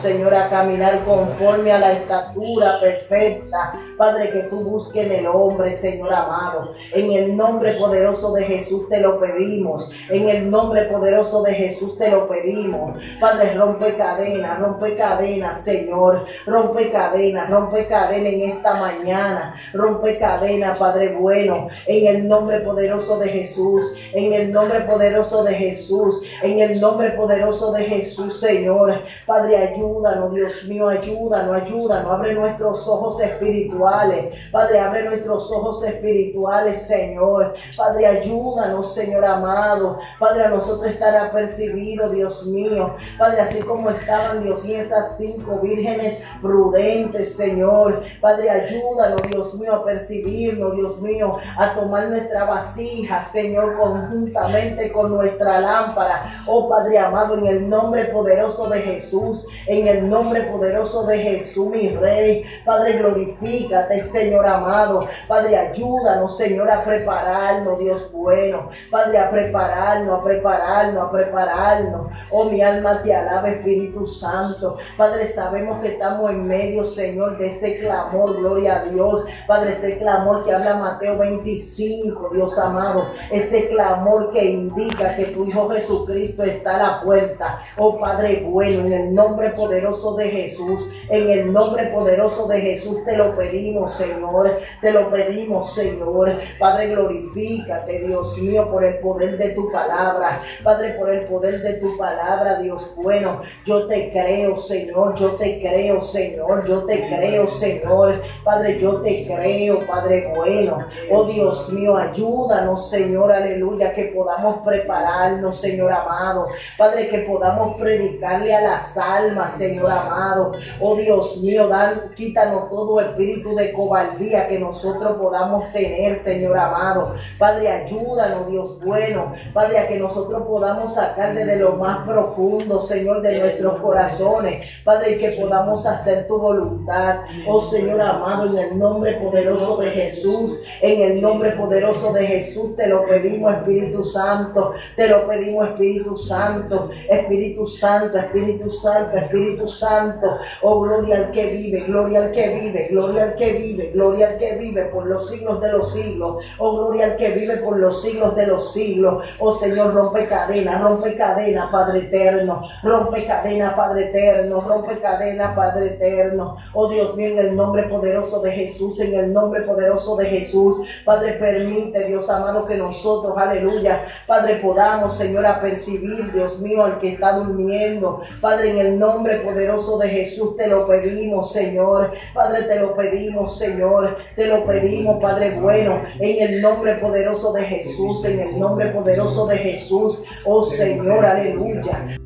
Señor, a caminar conforme a la estatura perfecta, Padre, que tú busques en el hombre, Señor amado. En el nombre poderoso de Jesús te lo pedimos. En el nombre poderoso de Jesús te lo pedimos. Padre, rompe cadenas, rompe cadenas, Señor. Rompe cadenas, rompe cadenas en esta mañana. Rompe cadenas, Padre bueno. En el nombre poderoso de Jesús. En el nombre poderoso de Jesús. En el nombre poderoso de Jesús, Señor. Padre, ayúdanos, Dios mío, ayúdanos, ayúdanos. Abre nuestros ojos espirituales. Padre, abre nuestros ojos espirituales, Señor. Padre, ayúdanos, Señor amado. Padre, a nosotros estar apercibido, Dios mío. Padre, así como estaban, Dios mío, esas cinco vírgenes prudentes, Señor. Padre, ayúdanos, Dios mío, a percibirnos, Dios mío, a tomar nuestra vasija, Señor, conjuntamente con nuestra lámpara. Oh Padre amado, en el nombre poderoso de Jesús, en el nombre poderoso de Jesús, mi Rey. Padre, glorifícate, Señor amado. Padre, ayúdanos, Señor, a prepararnos, Dios bueno. Padre, a prepararnos, a prepararnos, a prepararnos. Oh, mi alma te alaba, Espíritu Santo. Padre, sabemos que estamos en medio, Señor, de ese clamor, gloria a Dios. Padre, ese clamor que habla Mateo 25, Dios amado. Ese clamor que indica que tu Hijo Jesucristo está a la puerta. Oh, Padre bueno, en el nombre poderoso de Jesús, en el nombre poderoso de Jesús te lo pedimos, Señor. Te lo pedimos, Señor. Padre, glorifícate, Dios mío, por el poder de tu palabra. Padre, por el poder de tu palabra, Dios bueno. Yo te creo, Señor. Yo te creo, Señor. Yo te creo, Señor. Padre, yo te creo, Padre bueno. Oh Dios mío, ayúdanos, Señor, aleluya, que podamos prepararnos, Señor amado. Padre, que podamos predicarle a las almas, Señor amado. Oh Dios mío, dan, quítanos todo espíritu de cobardía que nosotros podamos tener, Señor amado. Padre, ayúdanos, Dios bueno. Padre, a que nosotros podamos sacar desde lo más profundo, Señor, de nuestros corazones. Padre, y que podamos hacer tu voluntad. Oh Señor amado, en el nombre poderoso de Jesús, en el nombre poderoso de Jesús, te lo pedimos, Espíritu Santo. Te lo pedimos, Espíritu Santo. Espíritu Santo, Espíritu Santo, Espíritu Santo. Oh, gloria al que vive, gloria al que vive, gloria al que vive, gloria al que vive por los siglos de los siglos. Oh, gloria al que vive por los siglos de los siglos. Oh, Señor, rompe cadena, rompe cadena, Padre eterno. Rompe cadena, Padre eterno. Rompe cadena, Padre eterno. Oh, Dios mío, en el nombre poderoso de Jesús, en el nombre poderoso de Jesús. Padre, permite, Dios amado, que nosotros, aleluya, Padre, podamos, Señor, apercibir, Dios mío, al que está durmiendo. Padre, en el nombre poderoso de Jesús te lo pedimos, Señor. Padre, te lo pedimos, Señor. Te lo pedimos, Padre bueno, en el nombre poderoso de Jesús, en el nombre poderoso de Jesús. Oh Señor, aleluya.